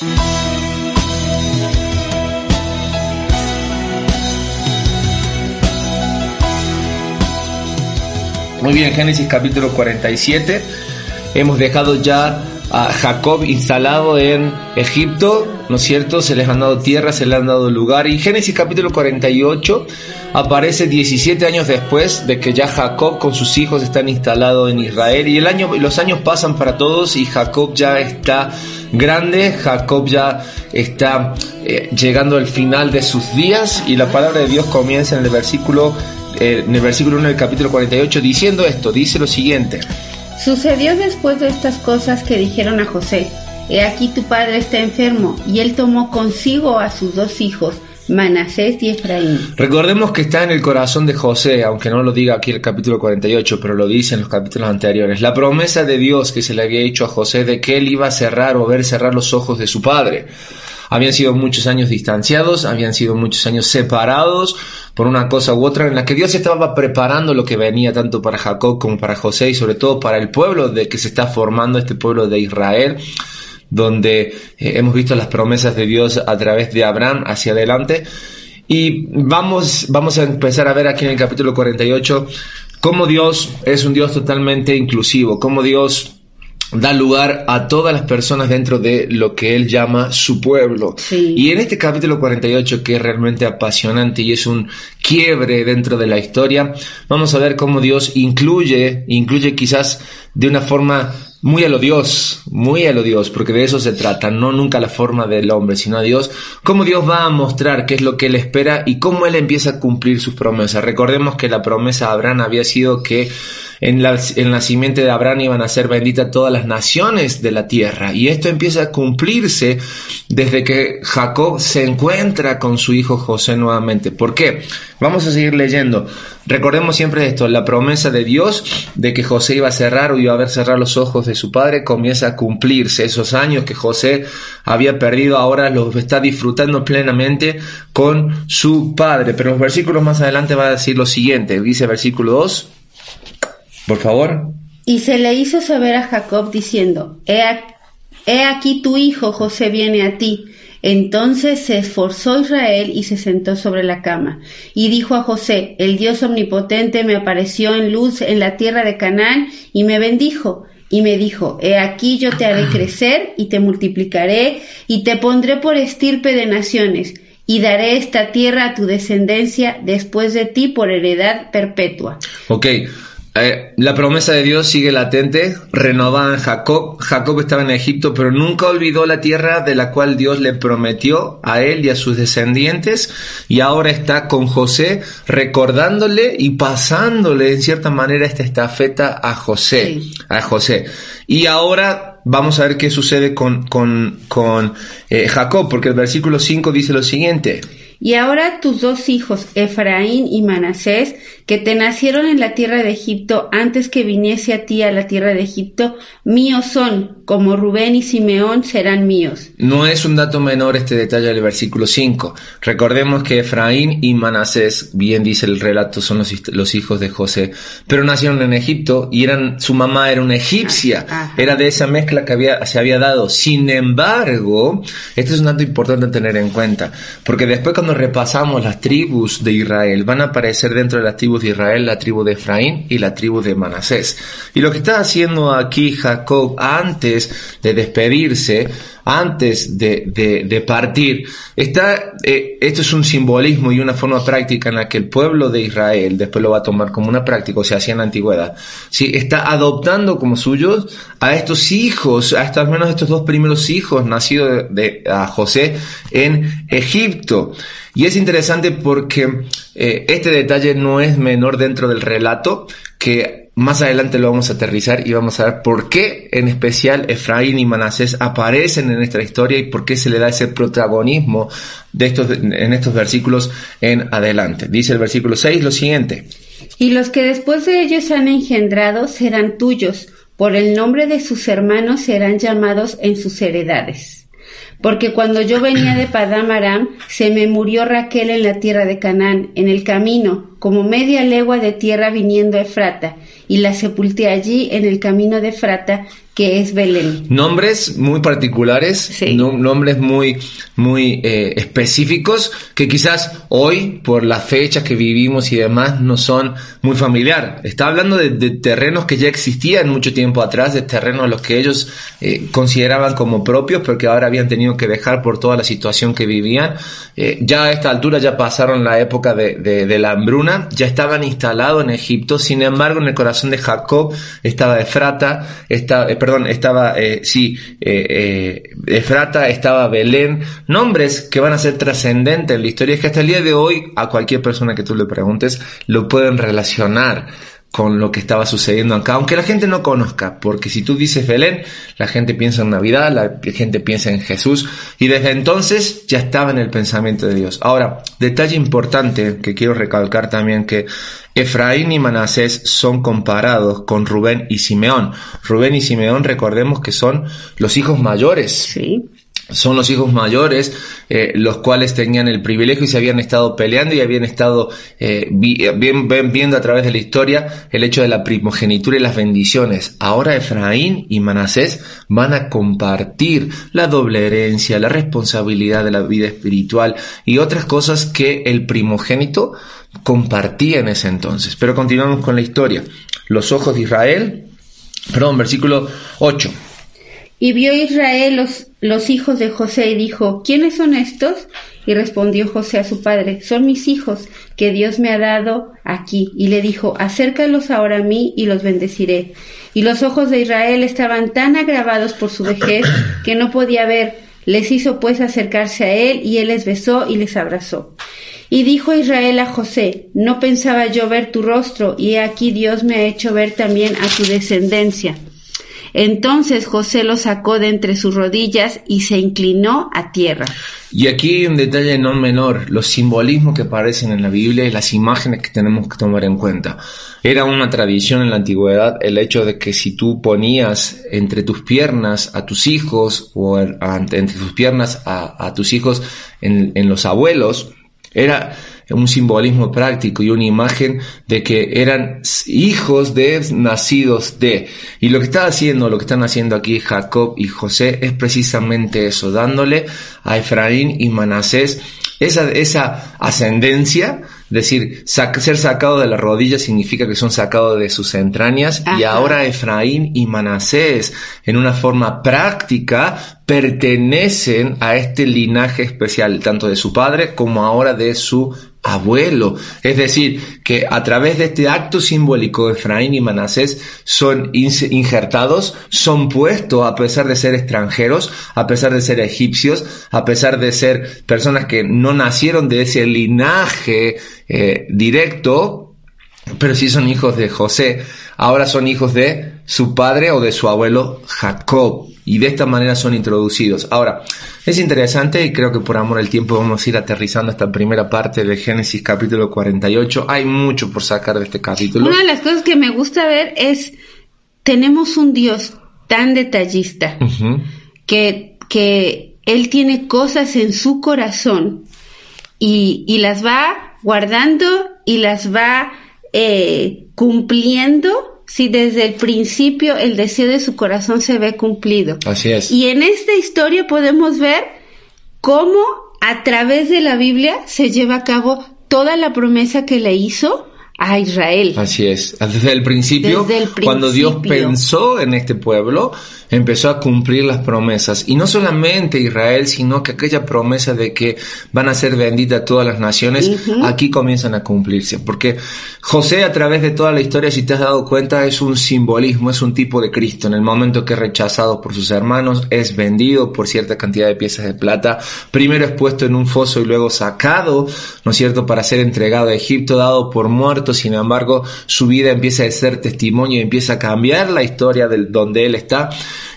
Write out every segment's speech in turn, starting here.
Muy bien, Génesis capítulo 47. Hemos dejado ya a Jacob instalado en Egipto, ¿no es cierto? Se les han dado tierra, se le han dado lugar. Y Génesis capítulo 48 aparece 17 años después de que ya Jacob con sus hijos están instalados en Israel. Y el año, los años pasan para todos y Jacob ya está grande, Jacob ya está eh, llegando al final de sus días y la palabra de Dios comienza en el versículo eh, en el versículo 1 del capítulo 48 diciendo esto, dice lo siguiente. Sucedió después de estas cosas que dijeron a José, He aquí tu padre está enfermo, y él tomó consigo a sus dos hijos, Manasés y Efraín. Recordemos que está en el corazón de José, aunque no lo diga aquí el capítulo 48, pero lo dice en los capítulos anteriores, la promesa de Dios que se le había hecho a José de que él iba a cerrar o ver cerrar los ojos de su padre. Habían sido muchos años distanciados, habían sido muchos años separados por una cosa u otra, en la que Dios estaba preparando lo que venía tanto para Jacob como para José y sobre todo para el pueblo de que se está formando este pueblo de Israel donde eh, hemos visto las promesas de Dios a través de Abraham hacia adelante. Y vamos, vamos a empezar a ver aquí en el capítulo 48 cómo Dios es un Dios totalmente inclusivo, cómo Dios da lugar a todas las personas dentro de lo que él llama su pueblo. Y en este capítulo 48, que es realmente apasionante y es un quiebre dentro de la historia, vamos a ver cómo Dios incluye, incluye quizás de una forma muy a lo Dios, muy a lo Dios, porque de eso se trata, no nunca la forma del hombre, sino a Dios, cómo Dios va a mostrar qué es lo que Él espera y cómo Él empieza a cumplir sus promesas. Recordemos que la promesa a Abraham había sido que en, la, el nacimiento de Abraham iban a ser benditas todas las naciones de la tierra. Y esto empieza a cumplirse desde que Jacob se encuentra con su hijo José nuevamente. ¿Por qué? Vamos a seguir leyendo. Recordemos siempre esto, la promesa de Dios de que José iba a cerrar o iba a ver cerrar los ojos de su padre comienza a cumplirse. Esos años que José había perdido ahora los está disfrutando plenamente con su padre. Pero los versículos más adelante va a decir lo siguiente. Dice versículo 2. Por favor. Y se le hizo saber a Jacob diciendo, he, aquí tu hijo José viene a ti. Entonces se esforzó Israel y se sentó sobre la cama. Y dijo a José, el Dios omnipotente me apareció en luz en la tierra de Canaán y me bendijo. Y me dijo, he aquí yo te haré crecer y te multiplicaré y te pondré por estirpe de naciones y daré esta tierra a tu descendencia después de ti por heredad perpetua. Eh, la promesa de Dios sigue latente, renovada en Jacob. Jacob estaba en Egipto, pero nunca olvidó la tierra de la cual Dios le prometió a él y a sus descendientes. Y ahora está con José, recordándole y pasándole en cierta manera esta estafeta a José. A José. Y ahora vamos a ver qué sucede con, con, con eh, Jacob, porque el versículo 5 dice lo siguiente. Y ahora tus dos hijos, Efraín y Manasés, que te nacieron en la tierra de Egipto antes que viniese a ti a la tierra de Egipto, míos son, como Rubén y Simeón serán míos. No es un dato menor este detalle del versículo 5. Recordemos que Efraín y Manasés, bien dice el relato, son los, hijos de José, pero nacieron en Egipto y eran, su mamá era una egipcia, ah, era de esa mezcla que había, se había dado. Sin embargo, este es un dato importante a tener en cuenta, porque después cuando repasamos las tribus de Israel, van a aparecer dentro de las tribus de Israel la tribu de Efraín y la tribu de Manasés. Y lo que está haciendo aquí Jacob antes de despedirse, antes de, partir, está, eh, esto es un simbolismo y una forma práctica en la que el pueblo de Israel, después lo va a tomar como una práctica, o sea, hacía en la antigüedad, ¿sí? está adoptando como suyos a estos hijos, a estos, al menos estos dos primeros hijos nacidos de, a José en Egipto. Y es interesante porque eh, este detalle no es menor dentro del relato, que más adelante lo vamos a aterrizar y vamos a ver por qué en especial Efraín y Manasés aparecen en esta historia y por qué se le da ese protagonismo de estos, en estos versículos en adelante. Dice el versículo 6 lo siguiente. Y los que después de ellos han engendrado serán tuyos, por el nombre de sus hermanos serán llamados en sus heredades. Porque cuando yo venía de Padam Aram, se me murió Raquel en la tierra de Canaán, en el camino, como media legua de tierra viniendo a Efrata, y la sepulté allí en el camino de Efrata, que es Belén. Nombres muy particulares, Sí. nombres muy, muy eh, específicos que quizás hoy, por las fechas que vivimos y demás, no son muy familiar. Está hablando de, de terrenos que ya existían mucho tiempo atrás, de terrenos a los que ellos eh, consideraban como propios, pero que ahora habían tenido que dejar por toda la situación que vivían. Eh, ya a esta altura ya pasaron la época de, de- de la hambruna, ya estaban instalados en Egipto, sin embargo en el corazón de Jacob estaba Efrata, está, eh, perdón, estaba, eh, sí, eh, Efrata, estaba Belén, nombres que van a ser trascendentes en la historia, es que hasta el día de hoy a cualquier persona que tú le preguntes lo pueden relacionar con lo que estaba sucediendo acá, aunque la gente no conozca, porque si tú dices Belén, la gente piensa en Navidad, la gente piensa en Jesús, y desde entonces ya estaba en el pensamiento de Dios. Ahora, detalle importante que quiero recalcar también que Efraín y Manasés son comparados con Rubén y Simeón. Rubén y Simeón, recordemos que son los hijos mayores Sí. Son los hijos mayores, eh, los cuales tenían el privilegio y se habían estado peleando y habían estado eh, eh, bien- viendo a través de la historia el hecho de la primogenitura y las bendiciones. Ahora Efraín y Manasés van a compartir la doble herencia, la responsabilidad de la vida espiritual y otras cosas que el primogénito compartía en ese entonces. Pero continuamos con la historia. Los ojos de Israel, perdón, versículo 8. Y vio Israel los, hijos de José y dijo, ¿quiénes son estos? Y respondió José a su padre, son mis hijos que Dios me ha dado aquí. Y le dijo, acércalos ahora a mí y los bendeciré. Y los ojos de Israel estaban tan agravados por su vejez que no podía ver. Les hizo pues acercarse a él y él les besó y les abrazó. Y dijo Israel a José, no pensaba yo ver tu rostro, y he aquí Dios me ha hecho ver también a tu descendencia. Entonces José lo sacó de entre sus rodillas y se inclinó a tierra. Y aquí un detalle no menor, los simbolismos que aparecen en la Biblia y las imágenes que tenemos que tomar en cuenta. Era una tradición en la antigüedad el hecho de que si tú ponías entre tus piernas a tus hijos o entre tus piernas a, tus hijos en los abuelos, era un simbolismo práctico y una imagen de que eran hijos de nacidos de. Y lo que está haciendo, lo que están haciendo aquí Jacob y José es precisamente eso, dándole a Efraín y Manasés esa, esa ascendencia, es decir, sac- ser sacado de la rodilla significa que son sacados de sus entrañas. Y ahora Efraín y Manasés, en una forma práctica, pertenecen a este linaje especial, tanto de su padre como ahora de su abuelo. Es decir, que a través de este acto simbólico, Efraín y Manasés son injertados, son puestos a pesar de ser extranjeros, a pesar de ser egipcios, a pesar de ser personas que no nacieron de ese linaje eh, directo, pero sí son hijos de José. Ahora son hijos de su padre o de su abuelo Jacob. Y de esta manera son introducidos. Ahora, es interesante y creo que por amor al tiempo vamos a ir aterrizando esta primera parte de Génesis capítulo 48. Hay mucho por sacar de este capítulo. Una de las cosas que me gusta ver es, tenemos un Dios tan detallista que, que Él tiene cosas en su corazón y, y las va guardando y las va eh, cumpliendo si desde el principio el deseo de su corazón se ve cumplido. Así es. Y en esta historia podemos ver cómo a través de la Biblia se lleva a cabo toda la promesa que le hizo a Israel. Así es. Desde el principio, Desde el cuando Dios principio. pensó en este pueblo, empezó a cumplir las promesas. Y no solamente Israel, sino que aquella promesa de que van a ser benditas todas las naciones, aquí comienzan a cumplirse. Porque José, a través de toda la historia, si te has dado cuenta, es un simbolismo, es un tipo de Cristo. En el momento que es rechazado por sus hermanos, es vendido por cierta cantidad de piezas de plata. Primero es puesto en un foso y luego sacado, ¿no es cierto?, para ser entregado a Egipto, dado por muerto. Sin embargo, su vida empieza a ser testimonio y empieza a cambiar la historia del donde él está.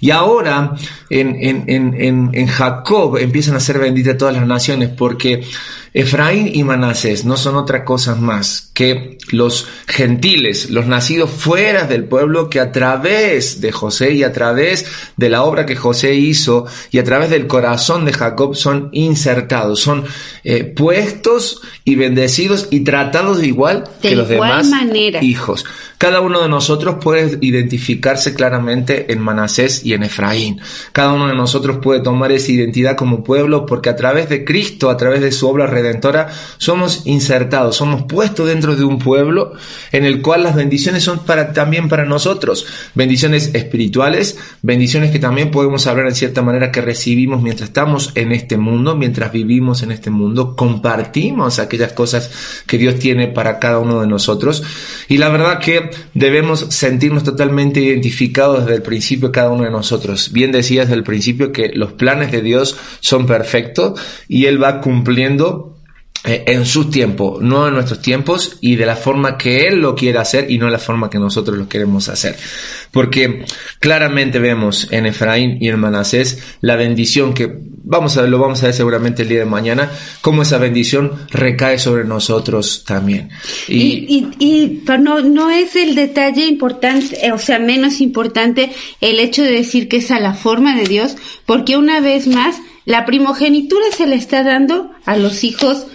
Y ahora, en, en, en, en, Jacob empiezan a ser benditas todas las naciones porque Efraín y Manasés no son otra cosa más que los gentiles, los nacidos fuera del pueblo que a través de José y a través de la obra que José hizo y a través del corazón de Jacob son insertados, son eh, puestos y bendecidos y tratados de igual que los demás hijos. Cada uno de nosotros puede identificarse claramente en Manasés y en Efraín. Cada uno de nosotros puede tomar esa identidad como pueblo porque a través de Cristo, a través de su obra redentora, somos insertados, somos puestos dentro de un pueblo en el cual las bendiciones son para, también para nosotros. Bendiciones espirituales, bendiciones que también podemos hablar en cierta manera que recibimos mientras estamos en este mundo, mientras vivimos en este mundo, compartimos aquellas cosas que Dios tiene para cada uno de nosotros. Y la verdad que debemos sentirnos totalmente identificados desde el principio cada uno de nosotros. Bien decía desde el principio que los planes de Dios son perfectos y Él va cumpliendo en sus tiempos, no en nuestros tiempos y de la forma que Él lo quiere hacer y no la forma que nosotros lo queremos hacer. Porque claramente vemos en Efraín y en Manasés la bendición que vamos a ver, lo vamos a ver seguramente el día de mañana, cómo esa bendición recae sobre nosotros también. Y, y, pero no, no es el detalle importante, eh, o sea, menos importante el hecho de decir que es a la forma de Dios, porque una vez más, la primogenitura se le está dando a los hijos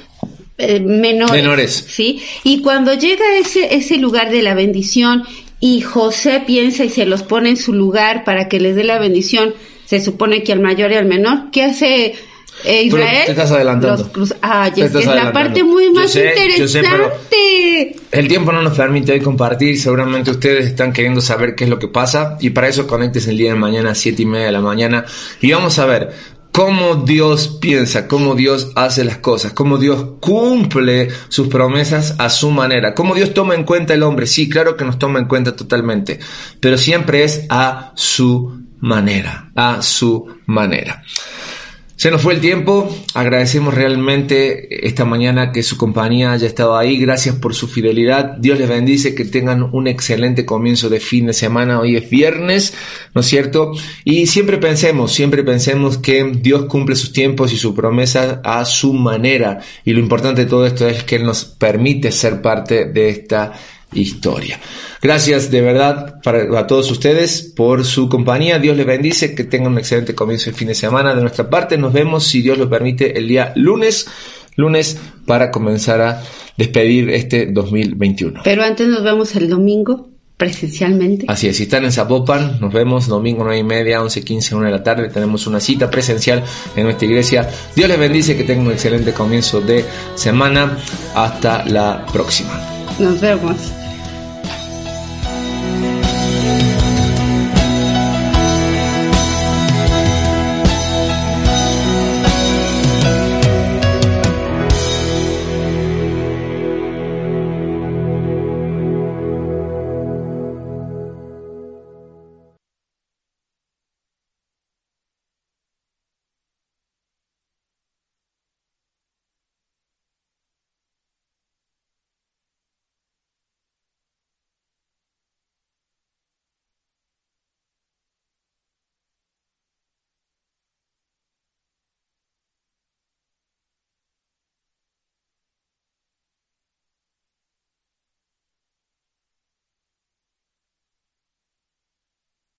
eh, menores, ¿sí? Y cuando llega ese, ese lugar de la bendición y José piensa y se los pone en su lugar para que les dé la bendición, se supone que al mayor y al menor, ¿qué hace eh, Israel? te estás adelantando. Ah, es, la parte muy más interesante. el tiempo no nos permite hoy compartir, seguramente ustedes están queriendo saber qué es lo que pasa y para eso conectes el día de mañana a siete y media de la mañana y vamos a ver cómo Dios piensa, cómo Dios hace las cosas, cómo Dios cumple sus promesas a su manera, cómo Dios toma en cuenta el hombre. Sí, claro que nos toma en cuenta totalmente, pero siempre es a su manera, a su manera. Se nos fue el tiempo, agradecemos realmente esta mañana que su compañía haya estado ahí, gracias por su fidelidad, Dios les bendice, que tengan un excelente comienzo de fin de semana, hoy es viernes, ¿no es cierto? Y siempre pensemos, siempre pensemos que Dios cumple sus tiempos y su promesa a su manera, y lo importante de todo esto es que Él nos permite ser parte de esta historia. Gracias de verdad para, a todos ustedes por su compañía. Dios les bendice, que tengan un excelente comienzo de fin de semana. De nuestra parte, nos vemos, si Dios lo permite, el día lunes, lunes para comenzar a despedir este 2021. Pero antes nos vemos el domingo presencialmente. Así es, si están en Zapopan, nos vemos domingo 9 y media, 11, 15, 1 de la tarde. Tenemos una cita presencial en nuestra iglesia. Dios les bendice, que tengan un excelente comienzo de semana. Hasta la próxima. Nos vemos.